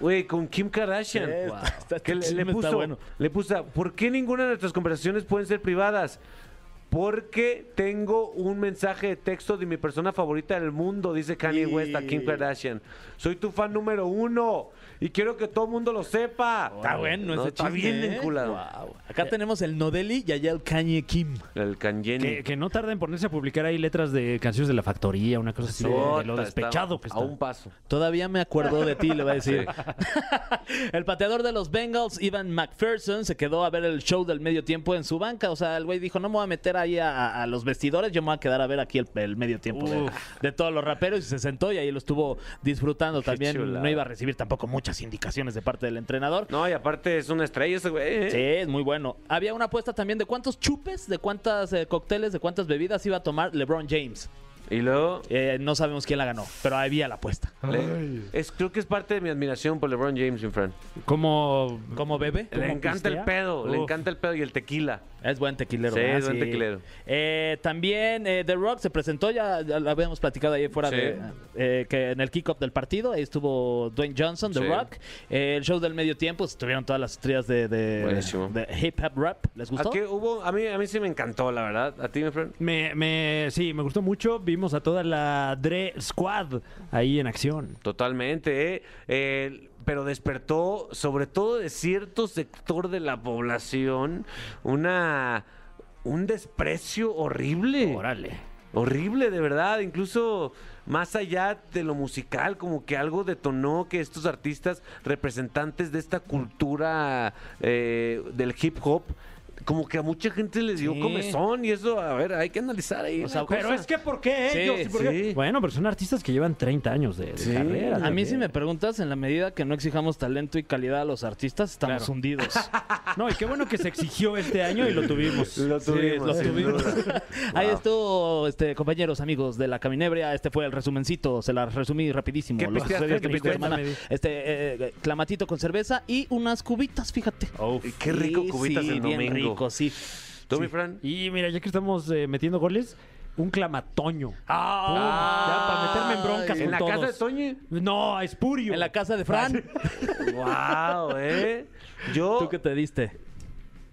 güey, con Kim Kardashian. Sí, está- está- Que le, puso, bueno. le puso, ¿por qué ninguna de nuestras conversaciones pueden ser privadas? Porque tengo un mensaje de texto de mi persona favorita del mundo, dice Kanye West a Kim Kardashian. Soy tu fan número uno y quiero que todo el mundo lo sepa. Está bueno ese Está bien ¿eh? enculado. Wow. Acá tenemos el Nodeli y allá el Kanye Kim. El Kanye. Que, que no tarda en ponerse a publicar ahí letras de canciones de la factoría, una cosa así, de, de lo despechado está que A un paso. Todavía me acuerdo de ti, le va a decir. el pateador de los Bengals, Ivan McPherson, se quedó a ver el show del medio tiempo en su banca. O sea, el güey dijo, no me voy a meter ahí a, a los vestidores, yo me voy a quedar a ver aquí el, el medio tiempo de, de todos los raperos. Y se sentó y ahí lo estuvo disfrutando también. No iba a recibir tampoco muchas indicaciones de parte del entrenador. No, y aparte es una estrella ese güey. ¿eh? Sí, es muy bueno. Había una apuesta también de cuántos chupes, de cuántas eh, cócteles, de cuántas bebidas iba a tomar LeBron James. Y luego, Eh, no sabemos quién la ganó, pero había la apuesta. es, creo que es parte de mi admiración por LeBron James, mi friend. Como ¿Cómo bebe? Le encanta el pedo, le encanta el pedo y el tequila. Es buen tequilero. Sí, ¿verdad? es buen tequilero. Eh, también eh, The Rock se presentó, ya, ya lo habíamos platicado ahí fuera Sí. de eh, que en el kickoff del partido, ahí estuvo Dwayne Johnson, The Sí. Rock. Eh, el show del medio tiempo, estuvieron todas las estrellas de, de, Buenísimo. de hip hop rap. ¿Les gustó? ¿A qué hubo? A mí, a mí sí me encantó, la verdad. ¿A ti, mi friend? Me, me, sí, me gustó mucho. Vimos a toda la Dre Squad ahí en acción. Totalmente, ¿eh? Eh, pero despertó, sobre todo de cierto sector de la población, una un desprecio horrible. Órale. Horrible, de verdad. Incluso más allá de lo musical, como que algo detonó que estos artistas, representantes de esta cultura eh, del hip hop, como que a mucha gente les dio Sí. comezón y eso, a ver, hay que analizar ahí. O sea, Pero cosa. es que, ¿por qué Sí, ellos? ¿Y por qué? sí. Bueno, pero son artistas que llevan 30 años de, de Sí. carrera. A mí si me preguntas, en la medida que no exijamos talento y calidad a los artistas, estamos Claro. hundidos. No, y qué bueno que se exigió este año y lo tuvimos. Lo tuvimos, lo tuvimos. Ahí Wow. estuvo, este, compañeros, amigos de la Caminebria. Este fue el resumencito, se la resumí rapidísimo. ¿Qué Lo pisteaste? este. Este, eh, clamatito con cerveza y unas cubitas, fíjate. Y qué rico Sí, cubitas sí, el domingo. rico, sí. ¿Tú, mi Fran? Y mira, ya que estamos eh, metiendo goles, un clamatoño. Ah, ya para meterme en broncas ¿En con la todos. casa de Toño? No, a Espurio. En la casa de Fran. wow, ¿eh? Yo, ¿Tú qué te diste?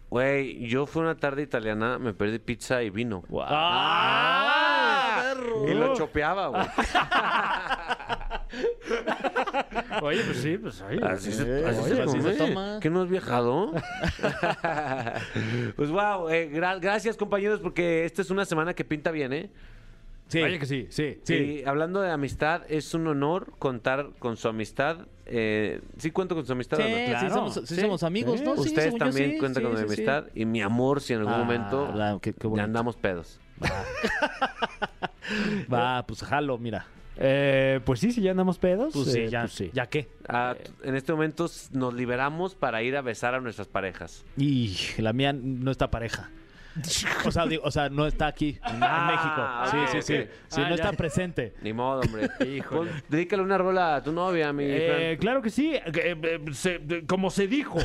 güey, yo fui una tarde italiana, me perdí pizza y vino. ¡Ah! Y lo chopeaba, güey. Oye, pues sí, pues ahí. Así se, Eh, así oye, se así come. se toma. ¿Que no has viajado? pues wow, gracias compañeros porque esta es una semana que pinta bien, ¿eh? Sí. Vaya que sí, sí. Y hablando de amistad, es un honor contar con su amistad. Eh, ¿Sí cuento con su amistad Sí, sí somos, sí Sí. somos amigos, Sí. ¿no? Sí, Ustedes también sí, cuentan sí, con mi sí, sí. amistad y mi amor si en algún Ah, momento la- qué- qué ya bonito. andamos pedos. Va, pues jalo, mira. Eh, pues sí, si ya andamos pedos. Pues sí, eh, ya, pues sí. ¿ya qué? Ah, en este momento nos liberamos para ir a besar a nuestras parejas. Y la mía no está pareja. O sea, digo, o sea, no está aquí en, Ah, en México. Sí, sí, sí. Sí, Ah, no ya. está presente. Ni modo, hombre. Pon- dedícale una rola a tu novia, mi Eh, claro que sí. eh, eh, como se dijo,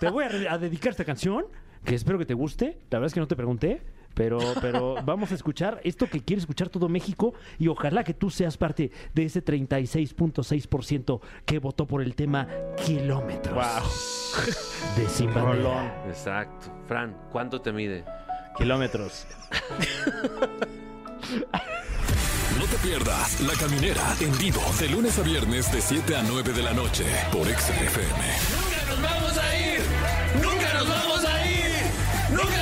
te voy a dedicar esta canción que espero que te guste. La verdad es que no te pregunté, pero, pero vamos a escuchar esto que quiere escuchar todo México y ojalá que tú seas parte de ese 36.6% que votó por el tema Kilómetros de Sin Bandera. Exacto. Fran, ¿cuánto te mide? Kilómetros. No te pierdas La Caminera en vivo de lunes a viernes de 7 a 9 de la noche por XFM. ¡Nunca nos vamos a ir!